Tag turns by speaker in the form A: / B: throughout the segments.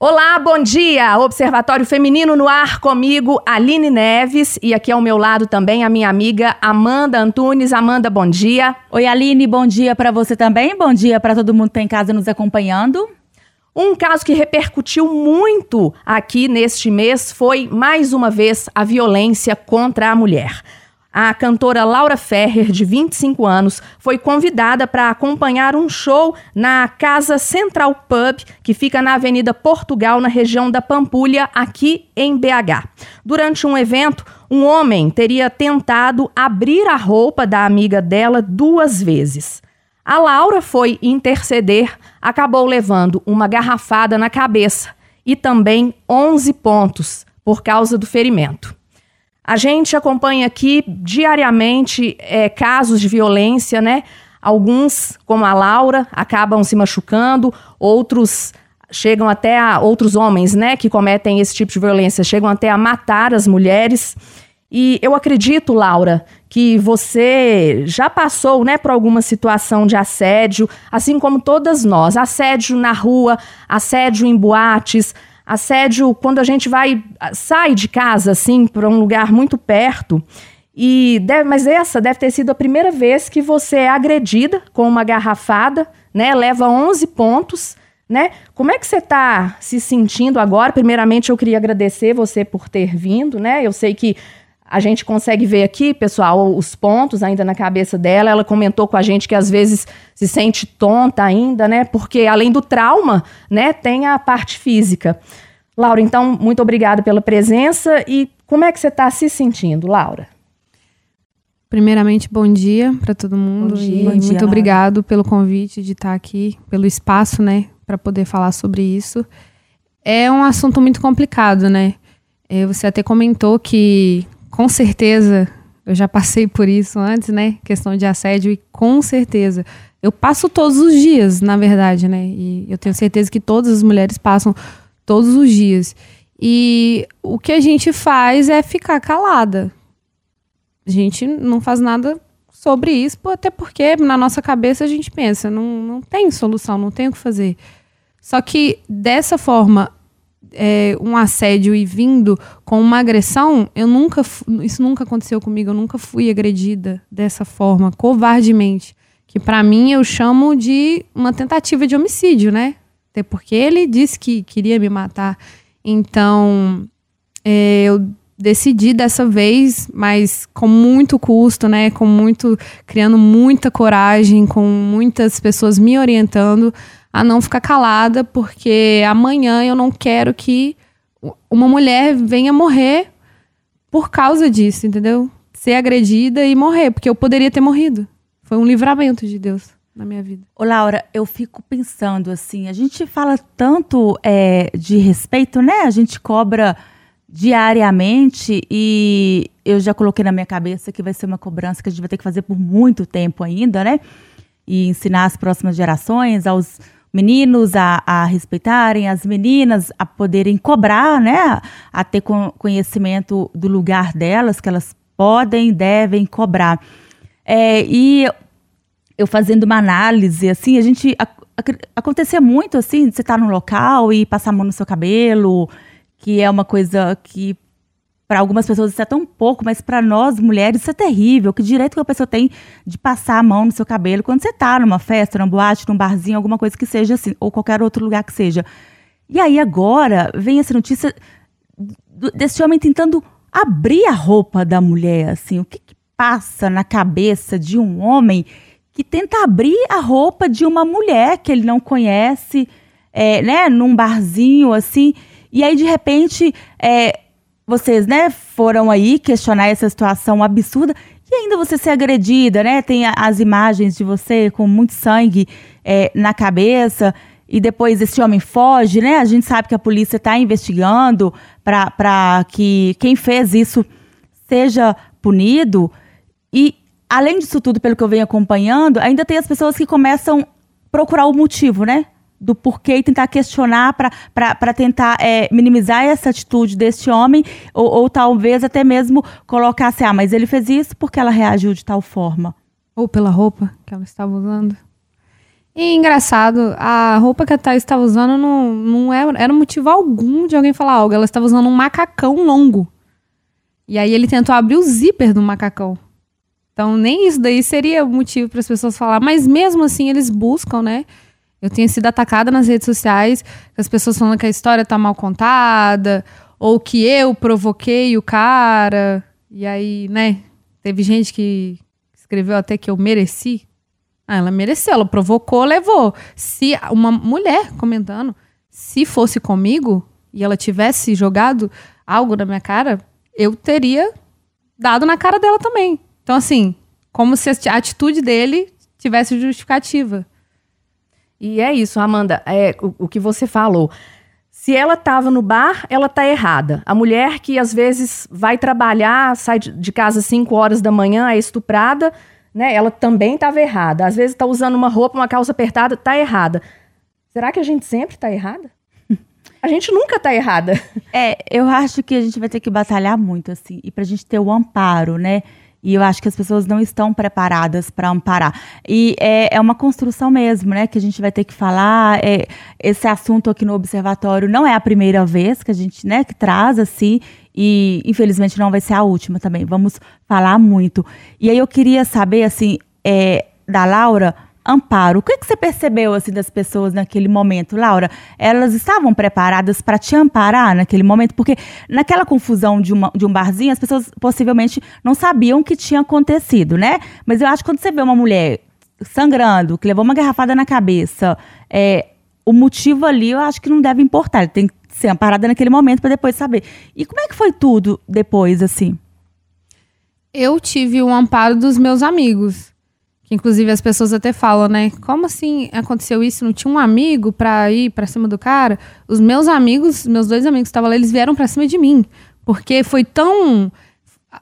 A: Olá, bom dia! Observatório Feminino no ar comigo, Aline Neves, e aqui ao meu lado também a minha amiga Amanda Antunes. Amanda, bom dia.
B: Oi, Aline, bom dia para você também. Bom dia para todo mundo que está em casa nos acompanhando.
A: Um caso que repercutiu muito aqui neste mês foi, mais uma vez, a violência contra a mulher. A cantora Laura Ferrer, de 25 anos, foi convidada para acompanhar um show na Casa Central Pub, que fica na Avenida Portugal, na região da Pampulha, aqui em BH. Durante um evento, um homem teria tentado abrir a roupa da amiga dela duas vezes. A Laura foi interceder, acabou levando uma garrafada na cabeça e também 11 pontos por causa do ferimento. A gente acompanha aqui diariamente é, casos de violência, né? Alguns, como a Laura, acabam se machucando, outros chegam até a outros homens, né, que cometem esse tipo de violência, chegam até a matar as mulheres. E eu acredito, Laura, que você já passou, né, por alguma situação de assédio, assim como todas nós, assédio na rua, assédio em boates, Assédio quando a gente vai sai de casa assim para um lugar muito perto. E deve, mas essa deve ter sido a primeira vez que você é agredida com uma garrafada, né? Leva 11 pontos, né? Como é que você está se sentindo agora? Primeiramente, eu queria agradecer você por ter vindo, né? Eu sei que a gente consegue ver aqui, pessoal, os pontos ainda na cabeça dela. Ela comentou com a gente que às vezes se sente tonta ainda, né? Porque além do trauma, né, tem a parte física. Laura, então, muito obrigada pela presença e como é que você está se sentindo, Laura?
C: Primeiramente, bom dia para todo mundo bom dia, e bom muito dia, obrigado Laura. pelo convite de estar aqui, pelo espaço, né, para poder falar sobre isso. É um assunto muito complicado, né? É, você até comentou que com certeza, eu já passei por isso antes, né? Questão de assédio, e com certeza. Eu passo todos os dias, na verdade, né? E eu tenho certeza que todas as mulheres passam todos os dias. E o que a gente faz é ficar calada. A gente não faz nada sobre isso, até porque na nossa cabeça a gente pensa, não, não tem solução, não tem o que fazer. Só que dessa forma, é, um assédio e vindo com uma agressão, eu nunca isso nunca aconteceu comigo, eu nunca fui agredida dessa forma, covardemente, que para mim eu chamo de uma tentativa de homicídio, né? Até porque ele disse que queria me matar. Então, é, eu decidi dessa vez, mas com muito custo, né? Com muito criando muita coragem, com muitas pessoas me orientando a não ficar calada, porque amanhã eu não quero que uma mulher venha morrer por causa disso, entendeu? Ser agredida e morrer, porque eu poderia ter morrido. Foi um livramento de Deus na minha vida.
B: Ô, Laura, eu fico pensando assim, a gente fala tanto é, de respeito, né? A gente cobra diariamente e eu já coloquei na minha cabeça que vai ser uma cobrança que a gente vai ter que fazer por muito tempo ainda, né? E ensinar as próximas gerações, aos meninos a, a respeitarem, as meninas a poderem cobrar, né? A ter conhecimento do lugar delas, que elas podem, devem cobrar. É, e eu fazendo uma análise, assim, a gente. A, a, acontecia muito, assim, você estar tá num local e passar a mão no seu cabelo, que é uma coisa que para algumas pessoas isso é tão pouco, mas para nós mulheres isso é terrível. Que direito que a pessoa tem de passar a mão no seu cabelo quando você está numa festa, numa boate, num barzinho, alguma coisa que seja assim, ou qualquer outro lugar que seja. E aí agora vem essa notícia desse homem tentando abrir a roupa da mulher, assim, o que, que passa na cabeça de um homem que tenta abrir a roupa de uma mulher que ele não conhece, é, né, num barzinho assim, e aí de repente é, vocês, né, foram aí questionar essa situação absurda e ainda você ser agredida, né? Tem as imagens de você com muito sangue é, na cabeça e depois esse homem foge, né? A gente sabe que a polícia está investigando para que quem fez isso seja punido. E além disso tudo, pelo que eu venho acompanhando, ainda tem as pessoas que começam a procurar o motivo, né? Do porquê e tentar questionar para tentar é, minimizar essa atitude deste homem, ou, ou, talvez até mesmo colocar assim, ah, mas ele fez isso porque ela reagiu de tal forma.
C: Ou pela roupa que ela estava usando. E engraçado, a roupa que a Thais estava usando não, não era, era motivo algum de alguém falar algo. Ela estava usando um macacão longo. E aí ele tentou abrir o zíper do macacão. Então nem isso daí seria motivo para as pessoas falar. Mas mesmo assim eles buscam, né? Eu tenho sido atacada nas redes sociais, as pessoas falando que a história tá mal contada, ou que eu provoquei o cara. E aí, né? Teve gente que escreveu até que eu mereci. Ah, ela mereceu, ela provocou, levou. Se uma mulher comentando, se fosse comigo e ela tivesse jogado algo na minha cara, eu teria dado na cara dela também. Então, assim, como se a atitude dele tivesse justificativa.
A: E é isso, Amanda, é o, o que você falou. Se ela estava no bar, ela está errada. A mulher que às vezes vai trabalhar, sai de casa às 5 horas da manhã, é estuprada, né? Ela também estava errada. Às vezes está usando uma roupa, uma calça apertada, está errada. Será que a gente sempre está errada? A gente nunca está errada.
B: É, eu acho que a gente vai ter que batalhar muito, assim, e para a gente ter o amparo, né? E eu acho que as pessoas não estão preparadas para amparar. E é, é, uma construção mesmo, né? Que a gente vai ter que falar. É, esse assunto aqui no observatório não é a primeira vez que a gente, né, que traz assim. E infelizmente não vai ser a última também. Vamos falar muito. E aí eu queria saber, assim, é, da Laura, amparo. O que, que você percebeu assim das pessoas naquele momento, Laura? Elas estavam preparadas para te amparar naquele momento? Porque naquela confusão de, uma, de um barzinho, as pessoas possivelmente não sabiam o que tinha acontecido, né? Mas eu acho que quando você vê uma mulher sangrando, que levou uma garrafada na cabeça, é, o motivo ali eu acho que não deve importar. Ele tem que ser amparada naquele momento para depois saber. E como é que foi tudo depois, assim?
C: Eu tive o amparo dos meus amigos. Que inclusive as pessoas até falam, né? Como assim aconteceu isso? Não tinha um amigo pra ir pra cima do cara? Os meus amigos, meus dois amigos que estavam lá, eles vieram pra cima de mim. Porque foi tão.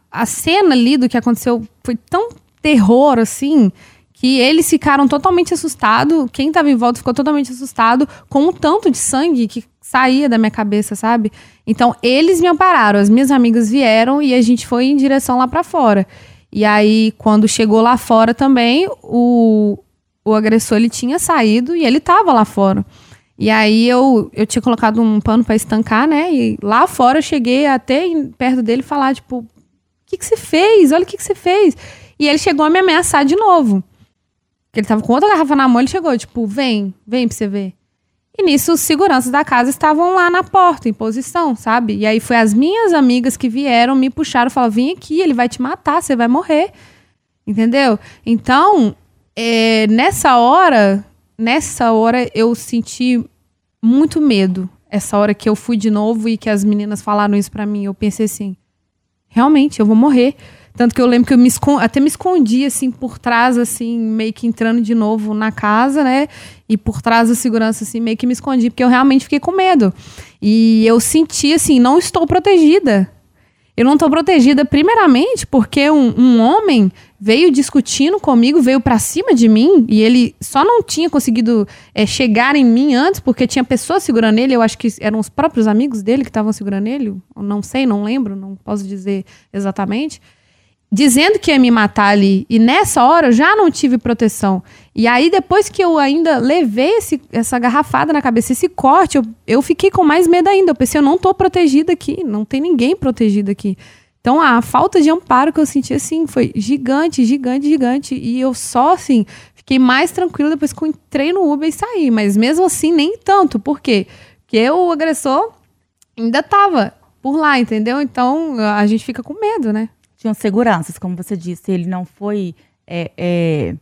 C: A cena ali do que aconteceu foi tão terror, assim, que eles ficaram totalmente assustados. Quem tava em volta ficou totalmente assustado com o tanto de sangue que saía da minha cabeça, sabe? Então, eles me ampararam. As minhas amigas vieram e a gente foi em direção lá para fora. E aí, quando chegou lá fora também, o, o agressor ele tinha saído e ele tava lá fora. E aí eu, eu tinha colocado um pano para estancar, né? E lá fora eu cheguei até perto dele falar, tipo, o que, que você fez? Olha o que, que você fez. E ele chegou a me ameaçar de novo. Ele tava com outra garrafa na mão, ele chegou, tipo, vem, vem pra você ver. E nisso, os seguranças da casa estavam lá na porta, em posição, sabe? E aí foi as minhas amigas que vieram, me puxaram, falaram: vem aqui, ele vai te matar, você vai morrer. Entendeu? Então, é, nessa hora, nessa hora eu senti muito medo. Essa hora que eu fui de novo e que as meninas falaram isso para mim, eu pensei assim: realmente, eu vou morrer. Tanto que eu lembro que eu me até me escondi, assim, por trás, assim, meio que entrando de novo na casa, né? E por trás da segurança, assim, meio que me escondi, porque eu realmente fiquei com medo. E eu senti, assim, não estou protegida. Eu não estou protegida, primeiramente, porque um, um homem veio discutindo comigo, veio para cima de mim, e ele só não tinha conseguido é, chegar em mim antes, porque tinha pessoas segurando ele. Eu acho que eram os próprios amigos dele que estavam segurando ele. Não sei, não lembro, não posso dizer exatamente dizendo que ia me matar ali. E nessa hora eu já não tive proteção. E aí, depois que eu ainda levei esse, essa garrafada na cabeça, esse corte, eu, eu fiquei com mais medo ainda. Eu pensei, eu não tô protegida aqui, não tem ninguém protegido aqui. Então, a falta de amparo que eu senti, assim, foi gigante, gigante, gigante. E eu só, assim, fiquei mais tranquila depois que eu entrei no Uber e saí. Mas mesmo assim, nem tanto. Por quê? Porque o agressor ainda tava por lá, entendeu? Então, a gente fica com medo, né?
B: Tinham seguranças, como você disse, ele não foi. É, é,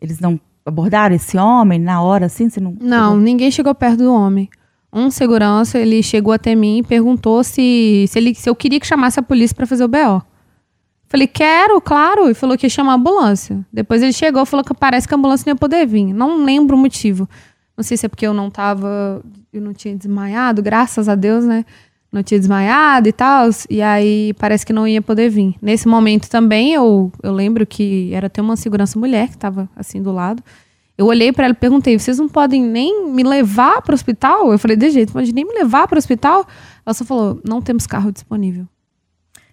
B: eles não abordaram esse homem na hora, assim? Você não,
C: não ninguém chegou perto do homem. Um segurança, ele chegou até mim e perguntou se, se, ele, se eu queria que chamasse a polícia para fazer o BO. Falei, quero, claro. E falou que ia chamar a ambulância. Depois ele chegou e falou que parece que a ambulância não ia poder vir. Não lembro o motivo. Não sei se é porque eu não tava. Eu não tinha desmaiado, graças a Deus, né? Não tinha desmaiado e tal, e aí parece que não ia poder vir. Nesse momento também, eu, eu lembro que era até uma segurança mulher que estava assim do lado. Eu olhei para ela e perguntei: vocês não podem nem me levar para o hospital? Eu falei: de jeito, pode nem me levar para o hospital? Ela só falou: não temos carro disponível.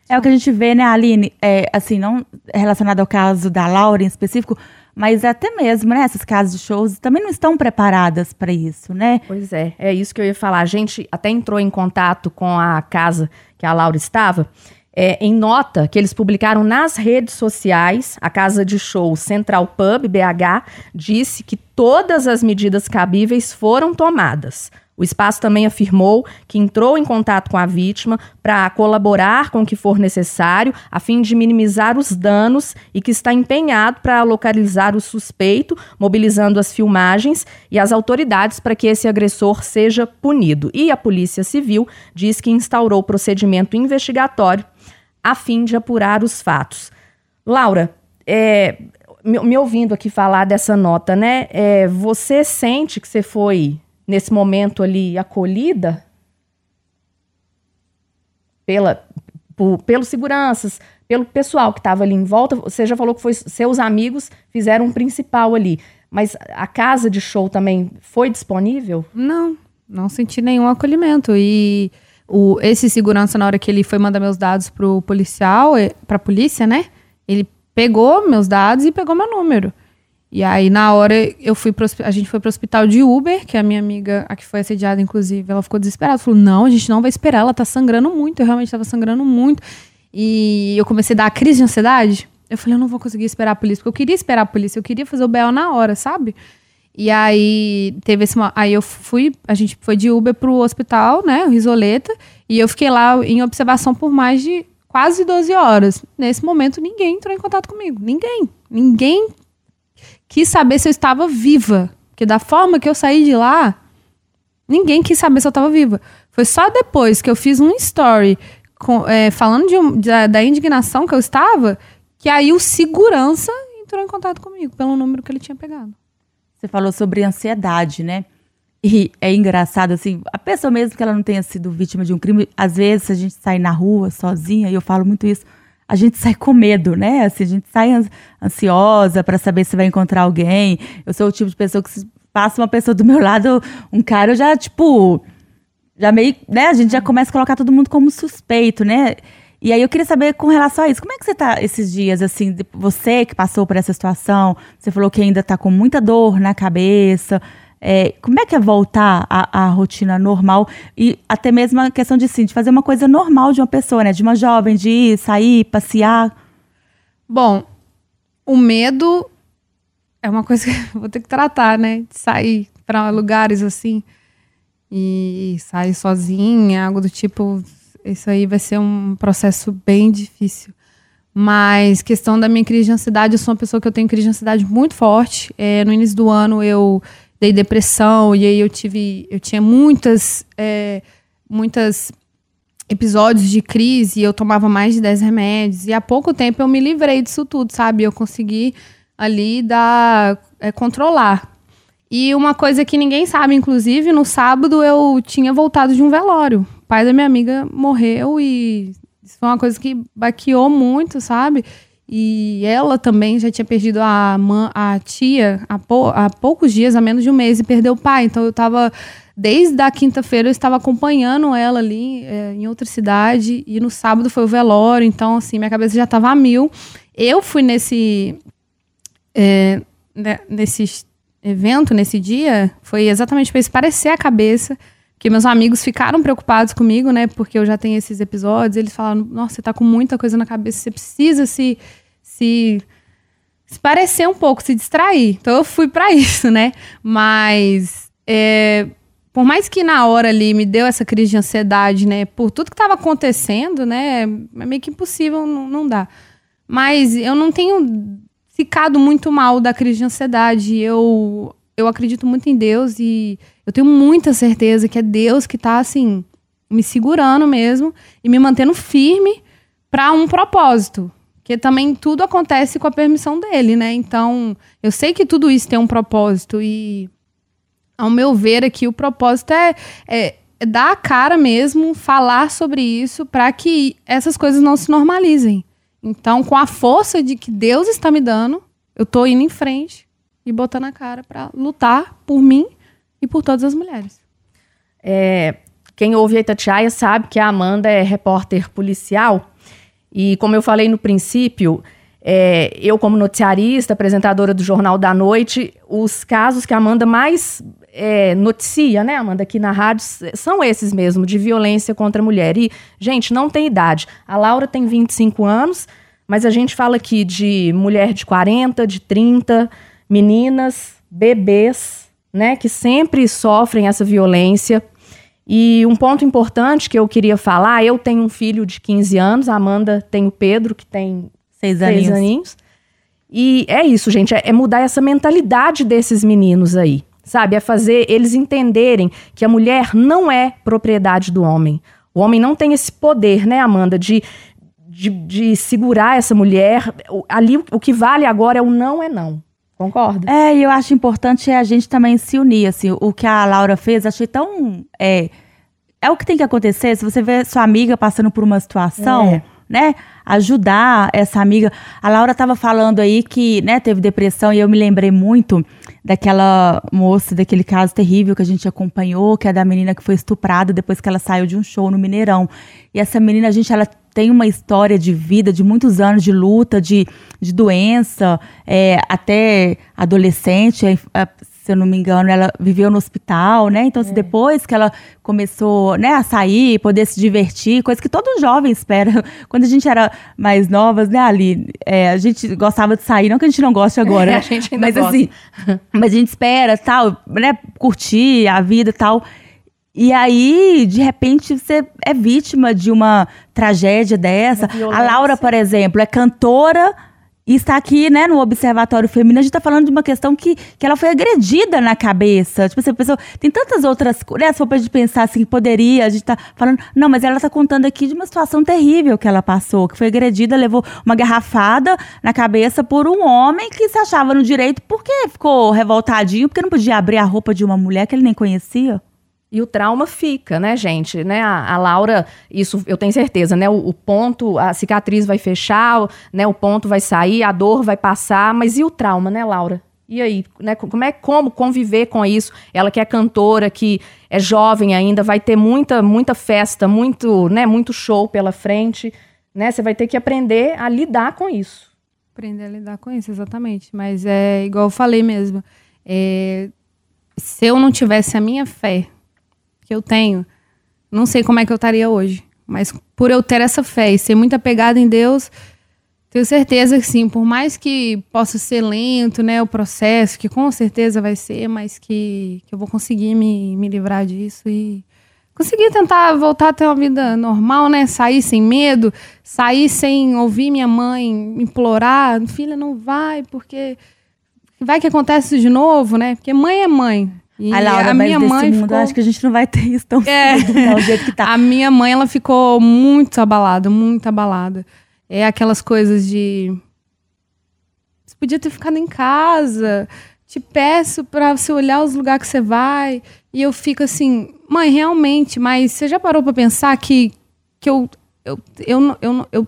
B: É o que a gente vê, né, Aline? É, assim, não relacionado ao caso da Laura em específico, mas até mesmo, né, essas casas de shows também não estão preparadas para isso, né?
A: Pois é, é isso que eu ia falar. A gente até entrou em contato com a casa que a Laura estava. É, em nota que eles publicaram nas redes sociais, a casa de show Central Pub BH disse que todas as medidas cabíveis foram tomadas. O espaço também afirmou que entrou em contato com a vítima para colaborar com o que for necessário, a fim de minimizar os danos e que está empenhado para localizar o suspeito, mobilizando as filmagens e as autoridades para que esse agressor seja punido. E a Polícia Civil diz que instaurou procedimento investigatório a fim de apurar os fatos. Laura, é, me, ouvindo aqui falar dessa nota, né? É, você sente que você foi nesse momento ali acolhida pela, pelos seguranças, pelo pessoal que estava ali em volta. Você já falou que foi seus amigos fizeram um principal ali, mas a casa de show também foi disponível?
C: Não, não senti nenhum acolhimento e o, esse segurança na hora que ele foi mandar meus dados pro policial, pra polícia, né? Ele pegou meus dados e pegou meu número. E aí, na hora, eu fui pro, a gente foi pro hospital de Uber, que a minha amiga, a que foi assediada, inclusive, ela ficou desesperada. Falou, não, a gente não vai esperar, ela tá sangrando muito. Eu realmente tava sangrando muito. E eu comecei a dar a crise de ansiedade. Eu falei, eu não vou conseguir esperar a polícia, porque eu queria esperar a polícia, eu queria fazer o BO na hora, sabe? E aí teve esse. Aí eu fui, a gente foi de Uber pro hospital, né? O Risoleta, e eu fiquei lá em observação por mais de quase 12 horas. Nesse momento, ninguém entrou em contato comigo. Ninguém. Ninguém quis saber se eu estava viva. Porque da forma que eu saí de lá, ninguém quis saber se eu estava viva. Foi só depois que eu fiz um story com, é, falando um, da, da indignação que eu estava, que aí o segurança entrou em contato comigo pelo número que ele tinha pegado.
B: Você falou sobre ansiedade, né? E é engraçado, assim, a pessoa mesmo que ela não tenha sido vítima de um crime, às vezes a gente sai na rua sozinha, e eu falo muito isso, a gente sai com medo, né? Assim, a gente sai ansiosa para saber se vai encontrar alguém. Eu sou o tipo de pessoa que se passa uma pessoa do meu lado, um cara, eu já, tipo, já meio, né? A gente já começa a colocar todo mundo como suspeito, né? E aí eu queria saber com relação a isso, como é que você tá esses dias, assim, você que passou por essa situação, você falou que ainda tá com muita dor na cabeça, é, como é que é voltar à, rotina normal e até mesmo a questão de, sim, de fazer uma coisa normal de uma pessoa, né? De uma jovem, de ir, sair, passear?
C: Bom, o medo é uma coisa que vou ter que tratar, né? De sair para lugares assim e sair sozinha, algo do tipo. Isso aí vai ser um processo bem difícil. Mas questão da minha crise de ansiedade, eu sou uma pessoa que eu tenho crise de ansiedade muito forte. É, no início do ano eu dei depressão e aí eu tive, eu tinha muitas, é, muitas episódios de crise eu tomava mais de 10 remédios e há pouco tempo eu me livrei disso tudo, sabe? Eu consegui ali dar, é, controlar. E uma coisa que ninguém sabe, inclusive, no sábado eu tinha voltado de um velório. O pai da minha amiga morreu e isso foi uma coisa que baqueou muito, sabe? E ela também já tinha perdido a, mãe, a tia há, pou, há poucos dias, há menos de um mês, e perdeu o pai. Então eu estava, desde a quinta-feira, eu estava acompanhando ela ali é, em outra cidade. E no sábado foi o velório. Então, assim, minha cabeça já estava a mil. Eu fui nesse, é, né, nesse evento, nesse dia, foi exatamente para isso parecer a cabeça que meus amigos ficaram preocupados comigo, né? Porque eu já tenho esses episódios. Eles falaram: Nossa, você tá com muita coisa na cabeça, você precisa se, se, se parecer um pouco, se distrair. Então eu fui para isso, né? Mas. É, por mais que na hora ali me deu essa crise de ansiedade, né? Por tudo que estava acontecendo, né? É meio que impossível, não, não dá. Mas eu não tenho ficado muito mal da crise de ansiedade. Eu, eu acredito muito em Deus e eu tenho muita certeza que é Deus que está assim me segurando mesmo e me mantendo firme para um propósito. Que também tudo acontece com a permissão dele, né? Então, eu sei que tudo isso tem um propósito e ao meu ver aqui o propósito é, é, é dar a cara mesmo, falar sobre isso para que essas coisas não se normalizem. Então, com a força de que Deus está me dando, eu tô indo em frente e botando a cara para lutar por mim e por todas as mulheres.
A: É, quem ouve a Itatiaia sabe que a Amanda é repórter policial e, como eu falei no princípio, é, eu, como noticiarista, apresentadora do Jornal da Noite, os casos que a Amanda mais é, noticia, né, Amanda, aqui na rádio, são esses mesmo, de violência contra a mulher. E, gente, não tem idade. A Laura tem 25 anos, mas a gente fala aqui de mulher de 40, de 30, meninas, bebês, né, que sempre sofrem essa violência. E um ponto importante que eu queria falar, eu tenho um filho de 15 anos, a Amanda tem o Pedro, que tem
B: Seis aninhos. Seis aninhos.
A: E é isso, gente, é, é mudar essa mentalidade desses meninos aí, sabe? É fazer eles entenderem que a mulher não é propriedade do homem. O homem não tem esse poder, né, Amanda, de, de, de segurar essa mulher. Ali o que vale agora é o não é não. Concorda?
B: É, e eu acho importante a gente também se unir, assim, o que a Laura fez, achei tão, é, é o que tem que acontecer, se você vê sua amiga passando por uma situação, é. né, ajudar essa amiga. A Laura estava falando aí que, né, teve depressão e eu me lembrei muito daquela moça, daquele caso terrível que a gente acompanhou, que é da menina que foi estuprada depois que ela saiu de um show no Mineirão. E essa menina, a gente, ela tem uma história de vida, de muitos anos de luta, de, de doença, é, até adolescente, se eu não me engano, ela viveu no hospital, né? Então, é. depois que ela começou né, a sair, poder se divertir, coisa que todo jovem espera. Quando a gente era mais novas, né, Ali? É, a gente gostava de sair, não que a gente não goste agora,
A: é, a gente ainda
B: mas
A: gosta.
B: assim, mas a gente espera, tal, né, curtir a vida e tal. E aí, de repente, você é vítima de uma tragédia dessa. A Laura, por exemplo, é cantora e está aqui, né, no Observatório Feminino, a gente está falando de uma questão que, que ela foi agredida na cabeça. Tipo assim, a pessoa, tem tantas outras coisas, né, se for gente pensar assim, poderia, a gente tá falando. Não, mas ela está contando aqui de uma situação terrível que ela passou, que foi agredida, levou uma garrafada na cabeça por um homem que se achava no direito porque ficou revoltadinho, porque não podia abrir a roupa de uma mulher que ele nem conhecia.
A: E o trauma fica, né, gente? Né, a, a Laura, isso eu tenho certeza, né? O, o, ponto, a cicatriz vai fechar, né? O ponto vai sair, a dor vai passar, mas e o trauma, né, Laura? E aí, né? Como é como conviver com isso? Ela que é cantora, que é jovem ainda, vai ter muita muita festa, muito, né? Muito show pela frente, né? Você vai ter que aprender a lidar com isso.
C: Aprender a lidar com isso, exatamente. Mas é igual eu falei mesmo. É, se eu não tivesse a minha fé que eu tenho, não sei como é que eu estaria hoje. Mas por eu ter essa fé e ser muito apegada em Deus, tenho certeza que sim, por mais que possa ser lento, né, o processo, que com certeza vai ser, mas que, que eu vou conseguir me, me livrar disso e conseguir tentar voltar a ter uma vida normal, né, sair sem medo, sair sem ouvir minha mãe implorar, filha, não vai, porque vai que acontece de novo, né, porque mãe é mãe,
B: e a Laura, a minha mãe mundo, ficou... acho que a gente não vai ter isso tão é. cedo, né, jeito que tá.
C: A minha mãe, ela ficou muito abalada, muito abalada. É aquelas coisas de... Você podia ter ficado em casa, te peço para você olhar os lugares que você vai. E eu fico assim, mãe, realmente, mas você já parou para pensar que, que eu, eu, eu, eu, eu,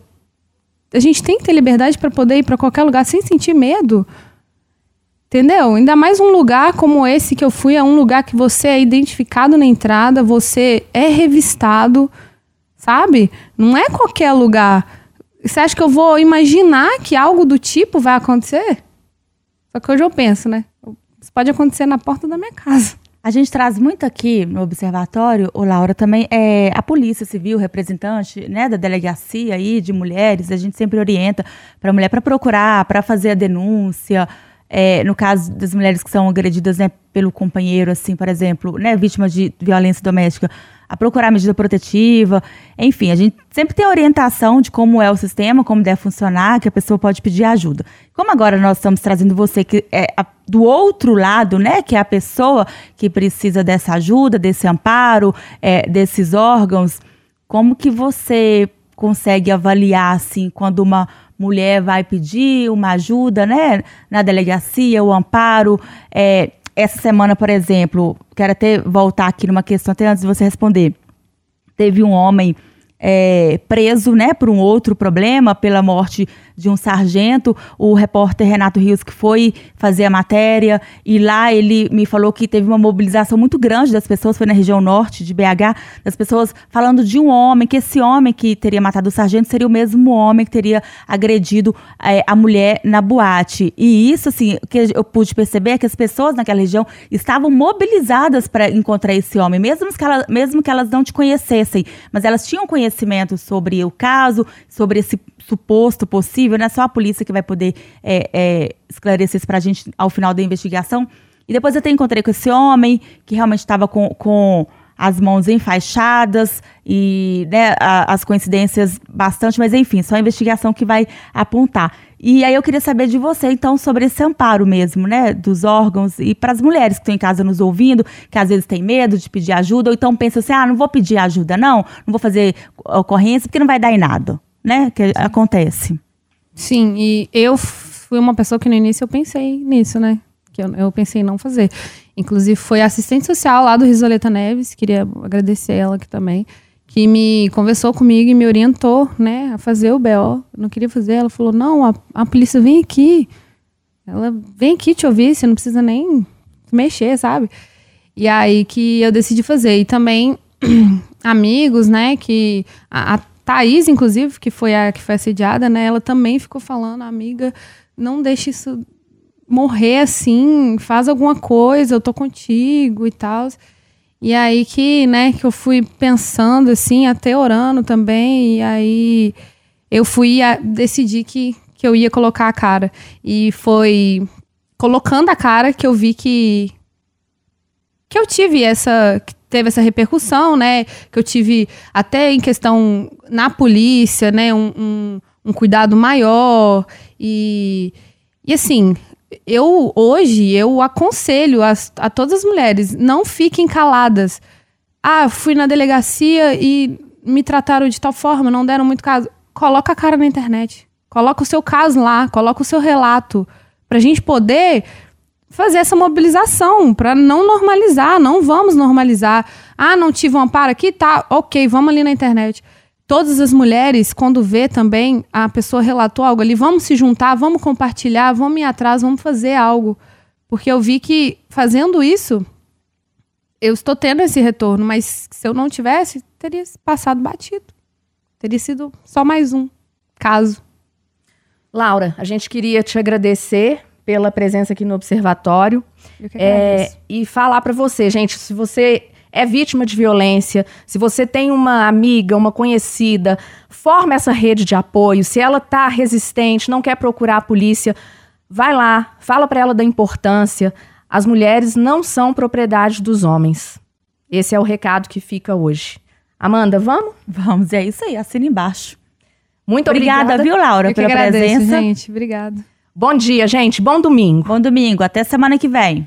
C: a gente tem que ter liberdade para poder ir para qualquer lugar sem sentir medo? Entendeu? Ainda mais um lugar como esse que eu fui, é um lugar que você é identificado na entrada, você é revistado, sabe? Não é qualquer lugar. Você acha que eu vou imaginar que algo do tipo vai acontecer? Só que hoje eu penso, né? Isso pode acontecer na porta da minha casa.
B: A gente traz muito aqui no observatório, o Laura, também é a polícia civil, representante né, da delegacia aí de mulheres. A gente sempre orienta para a mulher para procurar, para fazer a denúncia, é, no caso das mulheres que são agredidas né, pelo companheiro, assim, por exemplo, né, vítimas de violência doméstica, a procurar medida protetiva, enfim, a gente sempre tem orientação de como é o sistema, como deve funcionar, que a pessoa pode pedir ajuda. Como agora nós estamos trazendo você que é a, do outro lado, né, que é a pessoa que precisa dessa ajuda, desse amparo, é, desses órgãos, como que você consegue avaliar assim quando uma mulher vai pedir uma ajuda, né, na delegacia, o amparo. É, essa semana, por exemplo, quero até voltar aqui numa questão, até antes de você responder. Teve um homem é, preso, né, por um outro problema, pela morte de um sargento, o repórter Renato Rios, que foi fazer a matéria, e lá ele me falou que teve uma mobilização muito grande das pessoas, foi na região norte de BH, das pessoas falando de um homem, que esse homem que teria matado o sargento seria o mesmo homem que teria agredido é, a mulher na boate. E isso, assim, o que eu pude perceber é que as pessoas naquela região estavam mobilizadas para encontrar esse homem, mesmo que, ela, mesmo que elas não te conhecessem, mas elas tinham conhecimento sobre o caso, sobre esse suposto possível, não é só a polícia que vai poder é, é, esclarecer isso para a gente ao final da investigação. E depois eu até encontrei com esse homem que realmente estava com, com as mãos enfaixadas e né, a, as coincidências bastante, mas enfim, só a investigação que vai apontar. E aí eu queria saber de você, então, sobre esse amparo mesmo, né, dos órgãos e para as mulheres que estão em casa nos ouvindo, que às vezes têm medo de pedir ajuda, ou então pensam assim, ah, não vou pedir ajuda não, não vou fazer ocorrência porque não vai dar em nada, né, que acontece.
C: Sim, e eu fui uma pessoa que no início eu pensei nisso, né, que eu, eu pensei em não fazer. Inclusive, foi assistente social lá do Risoleta Neves, queria agradecer ela aqui também, que me conversou comigo e me orientou, né, a fazer o BO. Eu não queria fazer, ela falou: não, a, a polícia vem aqui. Ela vem aqui te ouvir, você não precisa nem mexer, sabe? E aí que eu decidi fazer. E também amigos, né, que a, a Thaís, inclusive, que foi a que foi assediada, né, ela também ficou falando, amiga, não deixe isso morrer assim, faz alguma coisa, eu tô contigo e tal. E aí que, né, que eu fui pensando assim, até orando também, e aí eu fui a que, que eu ia colocar a cara. E foi colocando a cara que eu vi que que eu tive essa que teve essa repercussão, né? Que eu tive até em questão na polícia, né? Um, um, um cuidado maior e e assim eu hoje eu aconselho a, a todas as mulheres não fiquem caladas. Ah, fui na delegacia e me trataram de tal forma, não deram muito caso. Coloca a cara na internet. Coloca o seu caso lá, coloca o seu relato pra gente poder fazer essa mobilização para não normalizar, não vamos normalizar. Ah, não tive um amparo aqui, tá, OK, vamos ali na internet todas as mulheres, quando vê também a pessoa relatou algo ali, vamos se juntar, vamos compartilhar, vamos ir atrás, vamos fazer algo. Porque eu vi que fazendo isso, eu estou tendo esse retorno, mas se eu não tivesse, teria passado batido. Teria sido só mais um caso.
A: Laura, a gente queria te agradecer pela presença aqui no observatório. É, e falar para você, gente, se você é vítima de violência, se você tem uma amiga, uma conhecida, forma essa rede de apoio. Se ela está resistente, não quer procurar a polícia, vai lá, fala para ela da importância. As mulheres não são propriedade dos homens. Esse é o recado que fica hoje. Amanda, vamos?
B: Vamos, é isso aí, assina embaixo.
A: Muito obrigada,
B: obrigada viu, Laura,
C: Eu
B: pela
C: agradeço,
B: presença.
C: gente. Obrigada.
A: Bom dia, gente. Bom domingo.
B: Bom domingo. Até semana que vem.